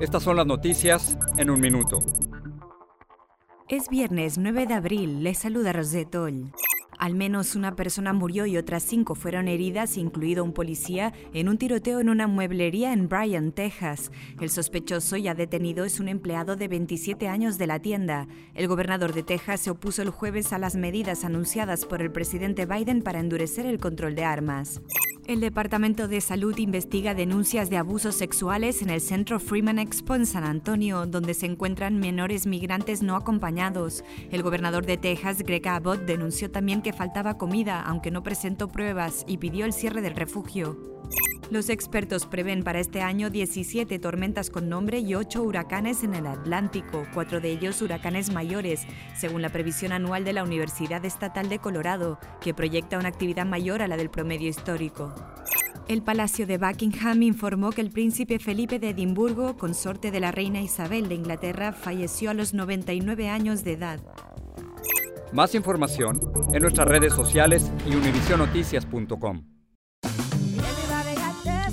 estas son las noticias en un minuto. Es viernes 9 de abril, les saluda Rosetol. Al menos una persona murió y otras cinco fueron heridas, incluido un policía, en un tiroteo en una mueblería en Bryan, Texas. El sospechoso ya detenido es un empleado de 27 años de la tienda. El gobernador de Texas se opuso el jueves a las medidas anunciadas por el presidente Biden para endurecer el control de armas. El Departamento de Salud investiga denuncias de abusos sexuales en el centro Freeman Expo en San Antonio, donde se encuentran menores migrantes no acompañados. El gobernador de Texas, Greg Abbott, denunció también que faltaba comida, aunque no presentó pruebas, y pidió el cierre del refugio. Los expertos prevén para este año 17 tormentas con nombre y 8 huracanes en el Atlántico, cuatro de ellos huracanes mayores, según la previsión anual de la Universidad Estatal de Colorado, que proyecta una actividad mayor a la del promedio histórico. El Palacio de Buckingham informó que el príncipe Felipe de Edimburgo, consorte de la reina Isabel de Inglaterra, falleció a los 99 años de edad. Más información en nuestras redes sociales y univisionoticias.com.